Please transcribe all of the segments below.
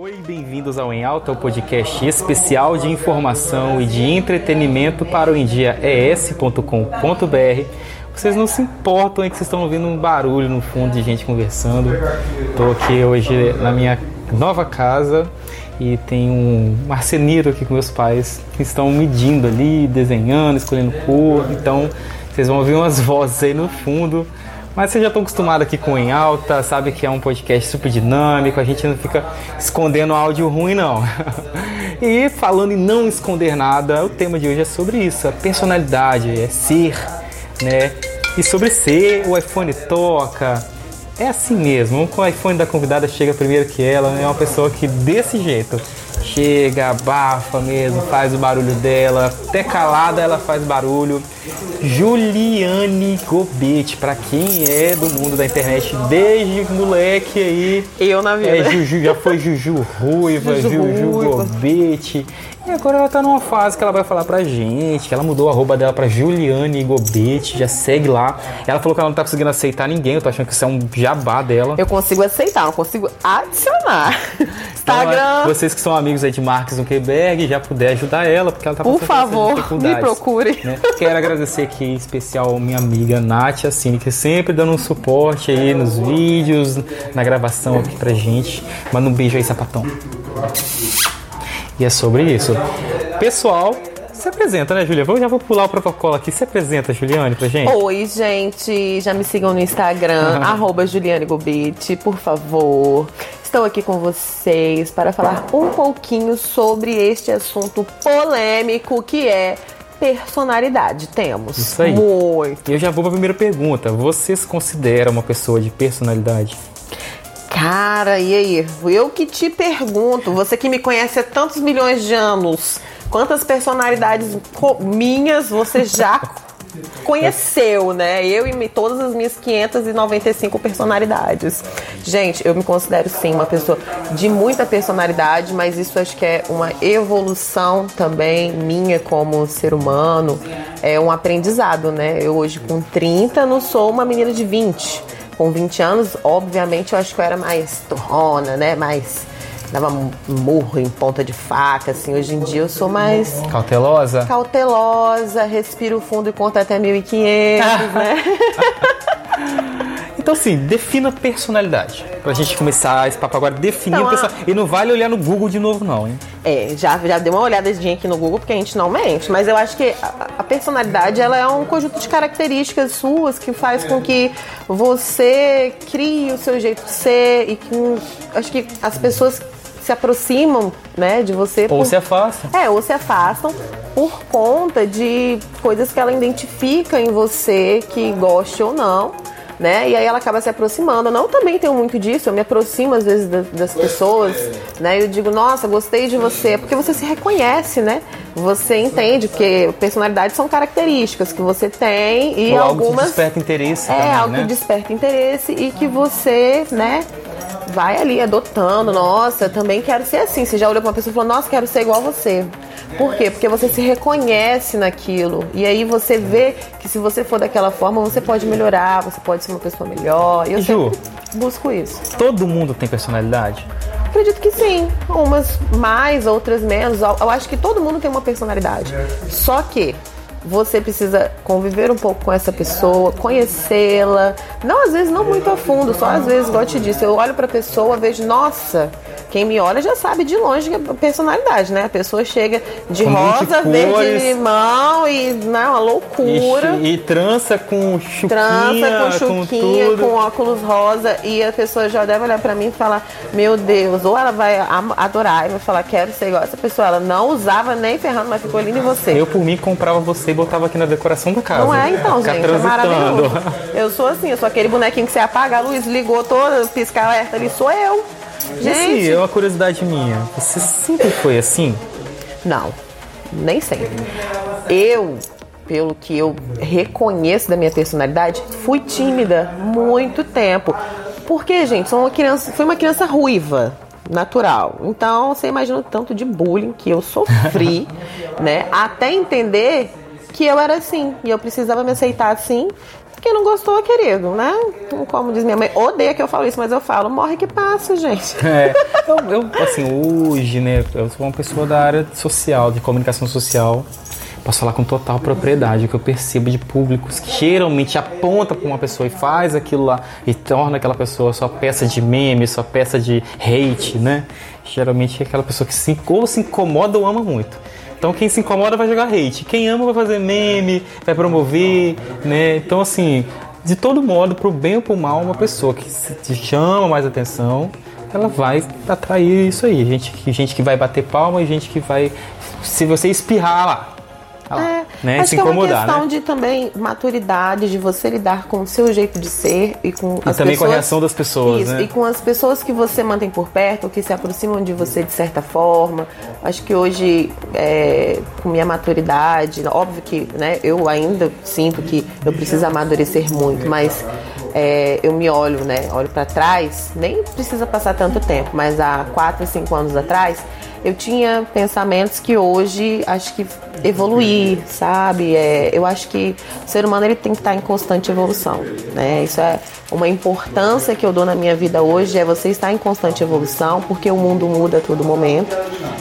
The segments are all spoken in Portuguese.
Oi, bem-vindos ao Em Alta, o podcast especial de informação e de entretenimento para o endiaes.com.br. Vocês não se importam em que vocês estão ouvindo um barulho no fundo de gente conversando. Estou aqui hoje na minha nova casa e tem um marceneiro aqui com meus pais que estão medindo ali, desenhando, escolhendo cor. Então vocês vão ouvir umas vozes aí no fundo. Mas vocês já estão acostumados aqui com Em Alta, sabe que é um podcast super dinâmico, a gente não fica escondendo áudio ruim, não. e falando em não esconder nada, o tema de hoje é sobre isso, a personalidade, é ser, né? E sobre ser, o iPhone toca. É assim mesmo, o iPhone da convidada chega primeiro que ela, é uma pessoa que desse jeito chega, abafa mesmo, faz o barulho dela, até calada ela faz barulho. Juliane Gobete, para quem é do mundo da internet desde moleque aí. Eu na vida. É, Juju, já foi Juju Ruiva, Juju, Juju Ruiva. Gobete. E agora ela tá numa fase que ela vai falar pra gente, que ela mudou a arroba dela pra Juliane Gobete, já segue lá. Ela falou que ela não tá conseguindo aceitar ninguém, eu tô achando que isso é um jabá dela. Eu consigo aceitar, não consigo adicionar. Instagram. Então, vocês que são amigos aí de Marques Zuckerberg, já puder ajudar ela, porque ela tá Por favor, me procure. Né? Quero agradecer aqui em especial minha amiga Nath Assini, que sempre dando um suporte aí nos vídeos, na gravação aqui pra gente. Manda um beijo aí, sapatão. E é sobre isso. Pessoal, se apresenta, né, Julia? Eu já vou pular o protocolo aqui. Se apresenta, Juliane, pra gente. Oi, gente. Já me sigam no Instagram, arroba Juliane Gobete, por favor. Estou aqui com vocês para falar um pouquinho sobre este assunto polêmico que é personalidade. Temos. Isso aí. Muito. E eu já vou para a primeira pergunta. Você se considera uma pessoa de personalidade? Cara, e aí? Eu que te pergunto, você que me conhece há tantos milhões de anos, quantas personalidades minhas você já conheceu, né? Eu e todas as minhas 595 personalidades. Gente, eu me considero sim uma pessoa de muita personalidade, mas isso acho que é uma evolução também minha como ser humano, é um aprendizado, né? Eu hoje com 30 não sou uma menina de 20 com 20 anos, obviamente, eu acho que eu era mais torrona, né? Mais dava murro em ponta de faca, assim. Hoje em dia eu sou mais... Cautelosa? Cautelosa, respiro fundo e conto até 1.500, né? Então, assim, defina personalidade. Pra gente começar esse papo agora, definir então, a... E não vale olhar no Google de novo, não, hein? É, já, já dei uma olhadinha aqui no Google, porque a gente não mente, mas eu acho que a, a personalidade, ela é um conjunto de características suas que faz com que você crie o seu jeito de ser e que acho que as pessoas se aproximam, né, de você. Ou por... se afastam. É, ou se afastam por conta de coisas que ela identifica em você, que goste ou não né? E aí ela acaba se aproximando. Eu não também tenho muito disso, eu me aproximo às vezes das, das pessoas, né? Eu digo, nossa, gostei de você, porque você se reconhece, né? Você entende que personalidades são características que você tem e Ou algumas. Algo que desperta interesse. É, também, algo né? que desperta interesse e que você, né? Vai ali adotando, nossa, também quero ser assim. Você já olhou para uma pessoa e falou, nossa, quero ser igual a você. Por quê? Porque você se reconhece naquilo. E aí você vê que se você for daquela forma, você pode melhorar, você pode ser uma pessoa melhor. E eu Ju, busco isso. Todo mundo tem personalidade? Acredito que sim. Umas mais, outras menos. Eu acho que todo mundo tem uma personalidade. Só que você precisa conviver um pouco com essa pessoa, conhecê-la. Não, às vezes não muito a fundo, só às vezes, igual eu te disse, eu olho pra pessoa, vejo, nossa, quem me olha já sabe de longe a personalidade, né? A pessoa chega de com rosa, verde, limão e né, uma loucura. E, e trança com chuquinha, trança com chuquinha, com, com, óculos rosa e a pessoa já deve olhar para mim e falar: "Meu Deus", ou ela vai adorar e vai falar: "Quero ser igual essa pessoa". Ela não usava nem ferrando, mas ficou linda em você. Eu por mim comprava você e botava aqui na decoração da casa. Não é então, gente, é maravilhoso. Eu sou assim, eu sou aquele bonequinho que você apaga a luz, ligou toda, piscar alerta ali, sou eu. Gente, Sim, é uma curiosidade minha. Você sempre foi assim? Não, nem sempre. Eu, pelo que eu reconheço da minha personalidade, fui tímida muito tempo. Porque, gente, sou uma criança, fui uma criança ruiva, natural. Então, você imagina o tanto de bullying que eu sofri, né? Até entender que eu era assim e eu precisava me aceitar assim Quem não gostou, querido, né? Como diz minha mãe, odeia que eu falo isso, mas eu falo, morre que passa, gente. É, eu, eu, assim, hoje, né, eu sou uma pessoa da área social, de comunicação social. Posso falar com total propriedade o que eu percebo de públicos que geralmente aponta para uma pessoa e faz aquilo lá e torna aquela pessoa sua peça de meme, sua peça de hate, né? Geralmente é aquela pessoa que se, ou se incomoda ou ama muito. Então quem se incomoda vai jogar hate, quem ama vai fazer meme, vai promover, né? Então assim, de todo modo, pro bem ou pro mal, uma pessoa que te chama mais atenção, ela vai atrair isso aí. Gente, gente que vai bater palma e gente que vai. Se você espirrar lá, é, né? Acho se que incomodar, é uma questão né? de também maturidade, de você lidar com o seu jeito de ser e com e as também pessoas, com a reação das pessoas, isso, né? E com as pessoas que você mantém por perto, que se aproximam de você de certa forma. Acho que hoje, é, com minha maturidade, óbvio que né, eu ainda sinto que eu preciso amadurecer muito, mas é, eu me olho, né? Olho para trás, nem precisa passar tanto tempo, mas há 4, 5 anos atrás eu tinha pensamentos que hoje acho que evoluir, sabe? É, eu acho que o ser humano ele tem que estar em constante evolução, né? Isso é uma importância que eu dou na minha vida hoje é você estar em constante evolução, porque o mundo muda a todo momento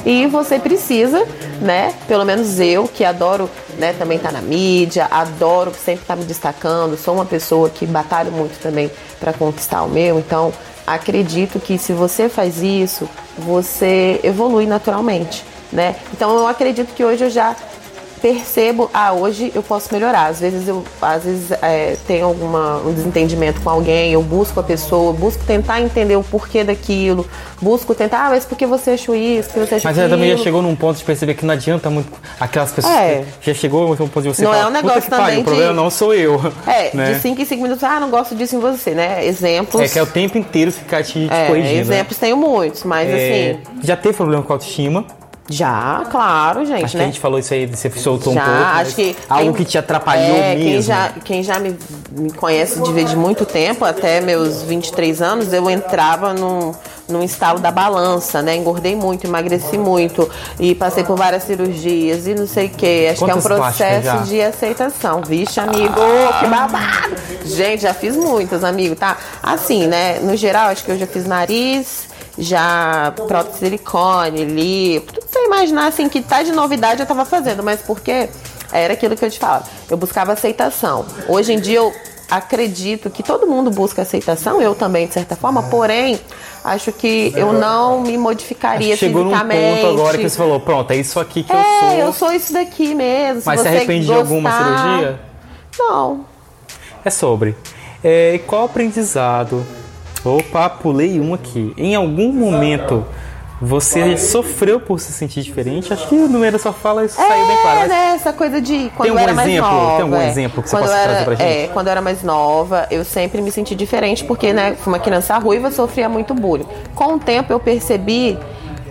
e você precisa, né? Pelo menos eu que adoro, né? Também estar tá na mídia, adoro sempre estar tá me destacando, sou uma pessoa que batalho muito também para conquistar o meu, então acredito que se você faz isso, você evolui naturalmente, né? Então eu acredito que hoje eu já percebo, ah, hoje eu posso melhorar. Às vezes eu às vezes é, tenho alguma, um desentendimento com alguém, eu busco a pessoa, busco tentar entender o porquê daquilo, busco tentar, ah, mas por que você achou isso, que você achou Mas aquilo? também já chegou num ponto de perceber que não adianta muito aquelas pessoas. É. Já chegou um ponto de você Não falar, é um negócio que também pariu, de... o problema não sou eu. É, né? de 5 em 5 minutos, ah, não gosto disso em você, né? Exemplos. É que é o tempo inteiro ficar te, te é, corrigindo. né? Exemplos tenho muitos, mas É, assim. Já teve problema com a autoestima? Já, claro, gente, Acho né? que a gente falou isso aí, você soltou já, um pouco. acho que algo quem- que te atrapalhou é, mesmo. Quem já, quem já me, me conhece de, de muito tempo, até meus 23 anos, eu entrava num, num estalo da balança, né? Engordei muito, emagreci muito e passei por várias cirurgias e não sei o quê. Acho Quantas que é um processo de aceitação. Vixe, amigo, que babado! Gente, já fiz muitas, amigo, tá? Assim, né? No geral, acho que eu já fiz nariz, já prótese silicone, lipo, você imaginar assim que tá de novidade eu tava fazendo, mas porque era aquilo que eu te falo. Eu buscava aceitação. Hoje em dia eu acredito que todo mundo busca aceitação, eu também de certa forma, porém acho que eu não me modificaria Acho que chegou num fisicamente. ponto agora que você falou, pronto, é isso aqui que eu É, sou. eu sou isso daqui mesmo. Mas se você arrepende de alguma gostar- cirurgia? Não. É sobre. É, qual aprendizado? Opa, pulei um aqui. Em algum momento você sofreu por se sentir diferente? Acho que o número só fala isso saiu bem claro. É, né, essa coisa de quando eu era mais exemplo? nova. Tem algum é. exemplo que você quando possa eu era, trazer pra gente? É, quando eu era mais nova, eu sempre me senti diferente porque, né, fui uma criança ruiva, sofria muito bullying. Com o tempo eu percebi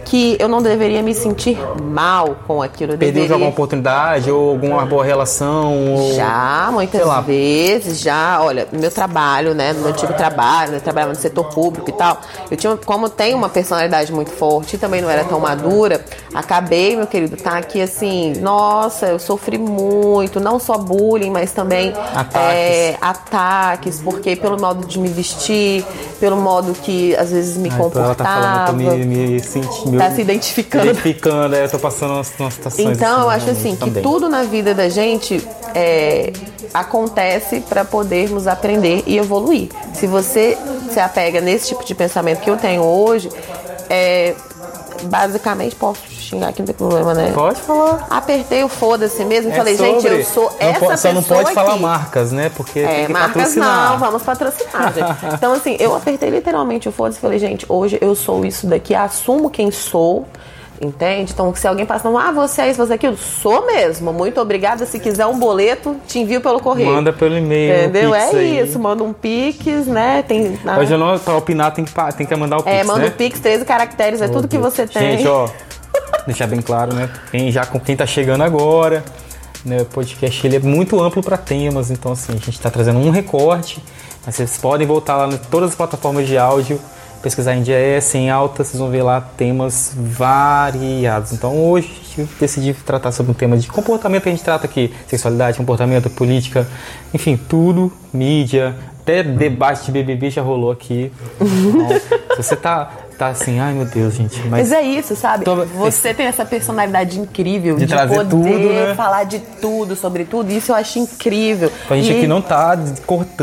que eu não deveria me sentir mal com aquilo. Eu Perdeu de deveria... alguma oportunidade ou alguma boa relação? Ou... Já, muitas vezes, já, olha, no meu trabalho, né, no meu antigo trabalho, né, eu trabalhava no setor público e tal, eu tinha, como tenho uma personalidade muito forte e também não era tão madura, acabei, meu querido, tá aqui assim, nossa, eu sofri muito, não só bullying, mas também Ataques. é, ataques, porque pelo modo de me vestir, pelo modo que às vezes me Ah, então ela tá falando, eu tô comportava. me, me sentindo. Tá se identificando. Identificando, é, eu tô passando umas, umas situações. Então, eu acho assim que também. tudo na vida da gente é, acontece para podermos aprender e evoluir. Se você se apega nesse tipo de pensamento que eu tenho hoje, é, basicamente posso xingar aqui, não tem problema, né? Pode falar. Apertei o foda-se mesmo e É falei, gente, sobre. eu sou Não essa pessoa Só não pode falar aqui. marcas, né? Porque tem É, que marcas patrocinar. não, vamos patrocinar, gente. Então, assim, eu apertei literalmente o foda-se e falei, gente, hoje eu sou isso daqui, assumo quem sou, entende? Então, se alguém passa, ah, você é isso, você é aquilo, sou mesmo. Muito obrigada. Se quiser um boleto, te envio pelo correio. Manda pelo e-mail. Entendeu? Pix É aí. isso, manda um pix, né? Tem. na- Hoje eu não, pra opinar tem que, tem que mandar o Pix, é, manda né? um pix, 13 caracteres, é tudo que você tem. Gente, ó, deixar bem claro, né? Quem já com quem tá chegando agora, né? O podcast ele é muito amplo para temas, então assim, a gente tá trazendo um recorte, mas vocês podem voltar lá em todas as plataformas de áudio, pesquisar em DIS, em alta, vocês vão ver lá temas variados. Então hoje gente decidiu tratar sobre um tema de comportamento que a gente trata aqui: sexualidade, comportamento, política, enfim, tudo, mídia, até debate de BBB já rolou aqui. Se você tá, tá assim, ai meu Deus, gente. Mas, mas é isso, sabe? Tô, você tem essa personalidade incrível de, de poder tudo, né? falar de tudo, sobre tudo. Isso eu acho incrível. A gente e... aqui não tá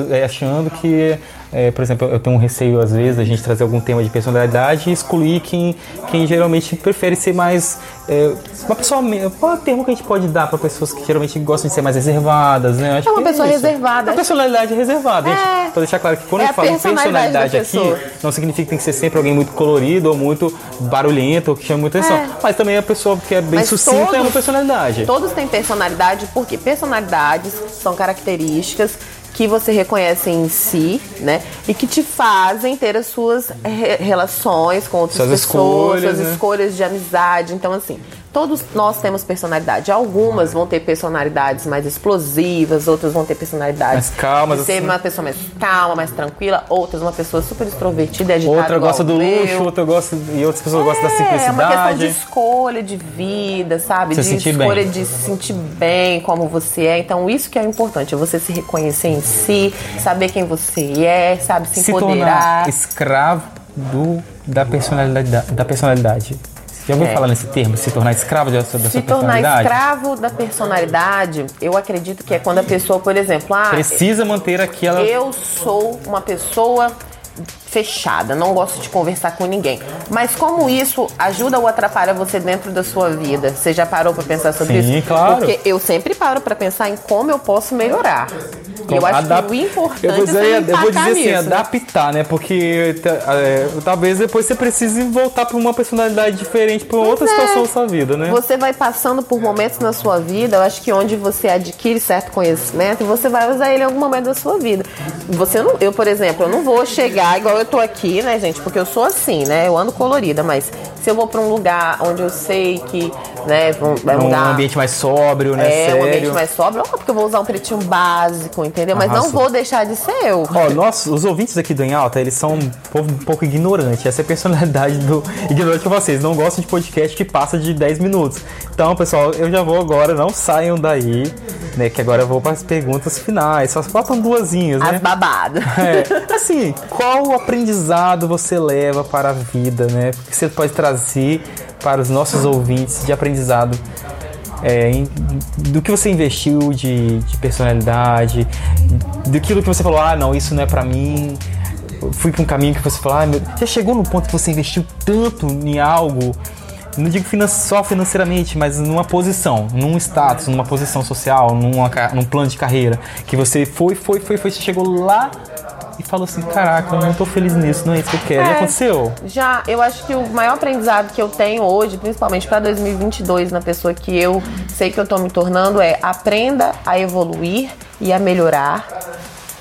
é, achando que é, por exemplo, eu tenho um receio às vezes a gente trazer algum tema de personalidade e excluir quem, quem geralmente prefere ser mais é, uma pessoa. Qual é o termo que a gente pode dar para pessoas que geralmente gostam de ser mais reservadas, né? Acho é uma pessoa é reservada. Uma personalidade reservada. É. Gente, pra deixar claro que quando é eu falo personalidade aqui, não significa que tem que ser sempre alguém muito colorido ou muito barulhento ou que chama muita atenção. É. Mas também a pessoa que é bem Mas sucinta todos, é uma personalidade. Todos têm personalidade porque personalidades são características que você reconhece em si, né? E que te fazem ter as suas re relações com outras suas pessoas, escolhas, suas né? escolhas de amizade. Então, assim, Todos nós temos personalidade. Algumas vão ter personalidades mais explosivas, outras vão ter personalidades mais calmas, ser assim. uma pessoa mais calma, mais tranquila, outras uma pessoa super extrovertida agitada. Outra gosta do eu. luxo, outra gosta e outras pessoas é, gostam da simplicidade. É uma questão de escolha de vida, sabe? Se de escolha bem. de se sentir bem como você é. Então isso que é importante, é você se reconhecer em si, saber quem você é, sabe se, se empoderar. Tornar escravo do, da personalidade da personalidade. Já ouviu é. falar nesse termo, se tornar escravo da sua, da se sua personalidade? Se tornar escravo da personalidade, eu acredito que é quando a pessoa, por exemplo, ah, precisa manter aquela. Eu sou uma pessoa fechada, não gosto de conversar com ninguém. Mas como isso ajuda ou atrapalha você dentro da sua vida? Você já parou para pensar sobre Sim, isso? claro. Porque eu sempre paro para pensar em como eu posso melhorar. Eu acho Adap... que o importante eu vou dizer, é eu vou dizer assim, nisso, adaptar, né? Porque é, talvez depois você precise voltar para uma personalidade diferente, para outra é. situação da sua vida, né? Você vai passando por momentos na sua vida, eu acho que onde você adquire certo conhecimento, você vai usar ele em algum momento da sua vida. Você não, eu, por exemplo, eu não vou chegar igual eu tô aqui, né, gente? Porque eu sou assim, né? Eu ando colorida, mas se eu vou para um lugar onde eu sei que, né, vai mudar. Um ambiente mais sóbrio, né? É, Sério. um ambiente mais sóbrio, porque eu vou usar um pretinho básico, entendeu? Mas Arrasou. não vou deixar de ser eu. Ó, nós, os ouvintes aqui do Em Alta, eles são um povo um pouco ignorante. Essa é a personalidade do ignorante com vocês. Não gostam de podcast que passa de 10 minutos. Então, pessoal, eu já vou agora, não saiam daí, né? Que agora eu vou para as perguntas finais. Só faltam duasinhas, né? As babadas. É. Assim, qual aprendizado você leva para a vida, né? Porque você pode trazer para os nossos ouvintes de aprendizado é, em, do que você investiu de, de personalidade, daquilo que você falou, ah, não, isso não é para mim. Fui para um caminho que você falou, ah, meu, já chegou no ponto que você investiu tanto em algo, não digo finan só financeiramente, mas numa posição, num status, numa posição social, numa, num plano de carreira, que você foi, foi, foi, foi, você chegou lá e falou assim: Caraca, eu não tô feliz nisso, não é isso que eu quero. É, já aconteceu? Já, eu acho que o maior aprendizado que eu tenho hoje, principalmente para 2022, na pessoa que eu sei que eu tô me tornando, é aprenda a evoluir e a melhorar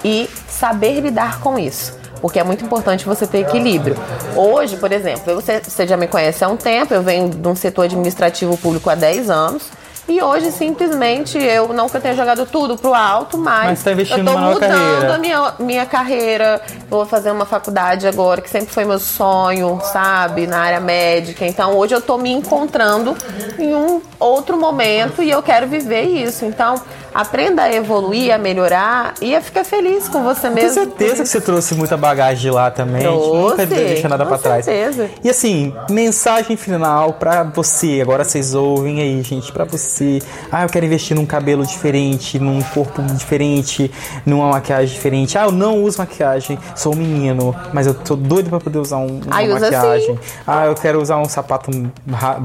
e saber lidar com isso porque é muito importante você ter equilíbrio. Hoje, por exemplo, você, você já me conhece há um tempo, eu venho de um setor administrativo público há 10 anos. E hoje, simplesmente, eu não que eu tenha jogado tudo pro alto, mas, mas tá eu tô mudando carreira. a minha, minha carreira. Vou fazer uma faculdade agora, que sempre foi meu sonho, sabe? Na área médica. Então, hoje eu tô me encontrando em um outro momento e eu quero viver isso. Então, aprenda a evoluir, a melhorar e a ficar feliz com você mesmo. Tenho certeza que você trouxe muita bagagem de lá também. Trouxe, nunca deixa nada para trás. certeza. E assim, mensagem final para você. Agora vocês ouvem aí, gente, para você. Ah, eu quero investir num cabelo diferente, num corpo diferente, numa maquiagem diferente. Ah, eu não uso maquiagem, sou um menino, mas eu tô doido para poder usar um, uma Ai, maquiagem. Assim. Ah, eu quero usar um sapato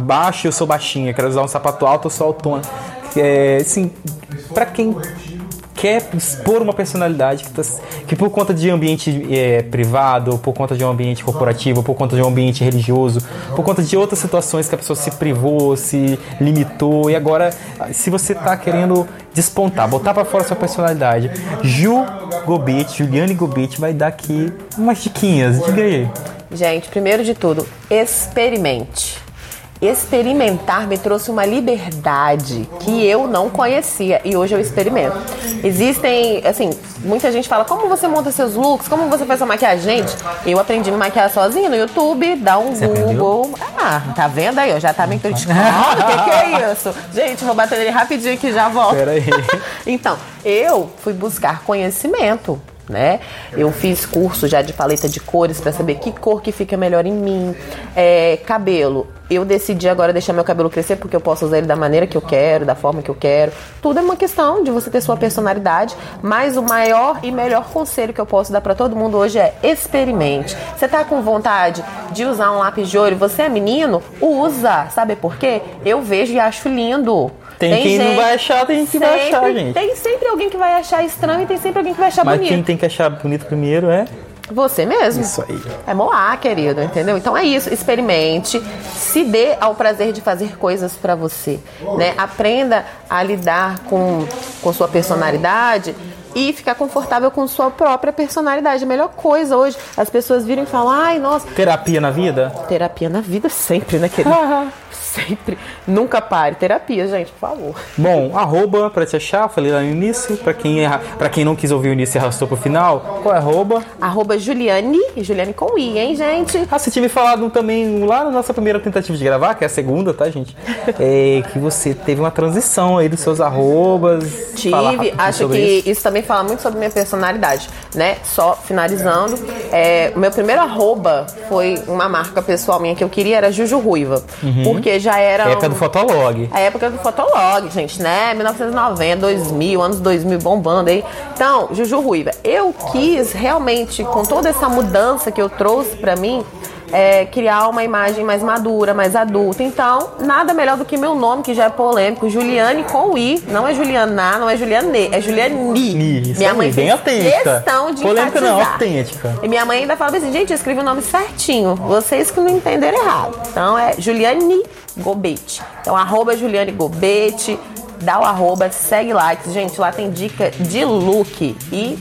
baixo, eu sou baixinha. Quero usar um sapato alto, eu sou autona. É, assim, para quem quer expor uma personalidade que, tá, que por conta de ambiente é, privado, ou por conta de um ambiente corporativo, ou por conta de um ambiente religioso, por conta de outras situações que a pessoa se privou, se limitou, e agora, se você está querendo despontar, botar para fora sua personalidade, Ju Gobit, Juliane Gobit, vai dar aqui umas diquinhas, diga aí. Gente, primeiro de tudo, experimente experimentar me trouxe uma liberdade que eu não conhecia e hoje eu experimento. Existem, assim, muita gente fala como você monta seus looks, como você faz sua maquiagem. Gente, eu aprendi a me maquiar sozinha no YouTube, dá um Você Google. Ah, tá vendo aí? ó, Já tá me criticando. O que, que é isso? Gente, vou bater ele rapidinho que já volto. Pera aí. Então, eu fui buscar conhecimento. Né? Eu fiz curso já de paleta de cores para saber que cor que fica melhor em mim. É, cabelo, eu decidi agora deixar meu cabelo crescer porque eu posso usar ele da maneira que eu quero, da forma que eu quero. Tudo é uma questão de você ter sua personalidade, mas o maior e melhor conselho que eu posso dar para todo mundo hoje é experimente. Você tá com vontade de usar um lápis de olho, você é menino, usa. Sabe por quê? Eu vejo e acho lindo. Tem quem não vai achar, tem quem vai achar, gente. Tem sempre alguém que vai achar estranho e tem sempre alguém que vai achar Mas bonito. quem tem que achar bonito primeiro é Você mesmo. isso aí. É moar, querido, entendeu? Então é isso, experimente, se dê ao prazer de fazer coisas pra você, né? Aprenda a lidar com, com sua personalidade e ficar confortável com sua própria personalidade. A melhor coisa hoje, as pessoas viram e falam, ai, nossa, Terapia na vida? terapia na vida sempre, né, querido? sempre. Nunca pare. Terapia, gente, por favor. Bom, arroba pra te achar, falei lá no início. Pra quem, erra- pra quem não quis ouvir o início e arrastou pro final, qual é arroba? Arroba Juliane, Juliane com I, hein, gente? Ah, você me falado também lá na nossa primeira tentativa de gravar, que é a segunda, tá, gente? É que você teve uma transição aí dos seus arrobas. Tive, acho que isso. isso. também fala muito sobre minha personalidade, né? Só finalizando, é, o meu primeiro arroba foi uma marca pessoal minha que eu queria, era Juju Ruiva. Porque já era. Uhum. Época do Fotolog. A época do Fotolog, gente, né? 1990, 2000, anos 2000 bombando aí. Então, Juju Ruiva, eu quis realmente, com toda essa mudança que eu trouxe pra mim, é, criar uma imagem mais madura, mais adulta. Então, nada melhor do que meu nome, que já é polêmico, Juliane com I. Não é Juliana, não é Juliane, é Juliane. Ni, Minha mãe bem autêntica. questão de Polêmica não, enfatizar. autêntica. E minha mãe ainda falava assim, gente, eu escrevi o nome certinho. Vocês que não entenderam errado. Então é Juliane Gobete. Então, arroba Juliane Gobete, dá o arroba, segue lá. que, Gente, lá tem dica de look. E,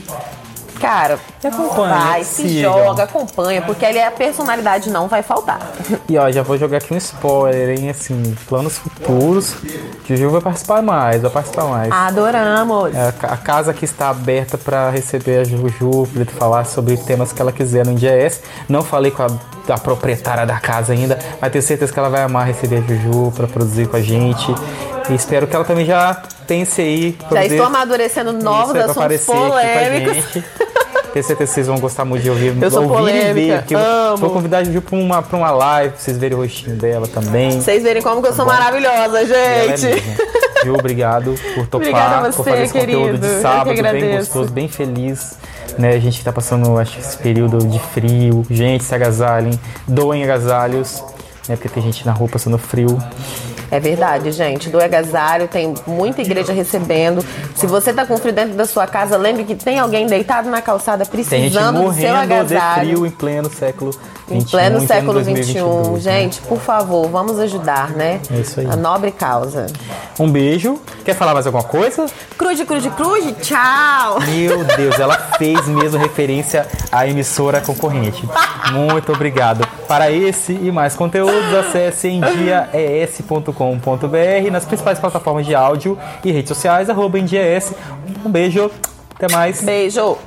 cara, vai, se joga, acompanha, porque ali a personalidade não vai faltar. E ó, já vou jogar aqui um spoiler, hein? Assim, planos futuros. Juju vai participar mais, vai participar mais. Adoramos. É, a ca- A casa aqui está aberta para receber a Juju, para falar sobre temas que ela quiser no INDS. Não falei com a, proprietária da casa ainda, mas tenho certeza que ela vai amar receber a Juju para produzir com a gente. E espero que ela também já pense aí. Já estou amadurecendo novos isso assuntos polêmicos. Tenho certeza que vocês vão gostar muito de ouvir. Eu sou ouvir e ver. polêmica, eu amo. Vou convidar a Juju para uma, pra uma live, pra vocês verem o rostinho dela também. Vocês verem como que eu sou maravilhosa, Ela é gente. mesmo. Ju, obrigado por topar, a por você, fazer esse conteúdo querido. de Eu sábado, que bem gostoso, bem feliz. Né, a gente tá passando, acho que esse período de frio. Gente, se agasalhem, doem agasalhos, né? Porque tem gente na rua passando frio. É verdade, gente. Do agasalho, tem muita igreja recebendo. Se você tá com frio dentro da sua casa, lembre que tem alguém deitado na calçada Tem gente precisando do seu morrendo de agasalho. frio em pleno século Em 21, pleno século 2022, XXI. né? Gente, por favor, vamos ajudar, né? É isso aí. A nobre causa. Um beijo. Quer falar mais alguma coisa? Cruze, cruze, cruze, tchau! Meu Deus, ela fez mesmo referência à emissora concorrente. Muito obrigado. Para esse e mais conteúdos, acesse endiaes.com.br nas principais plataformas de áudio e redes sociais, arroba. Um beijo, até mais. Beijo!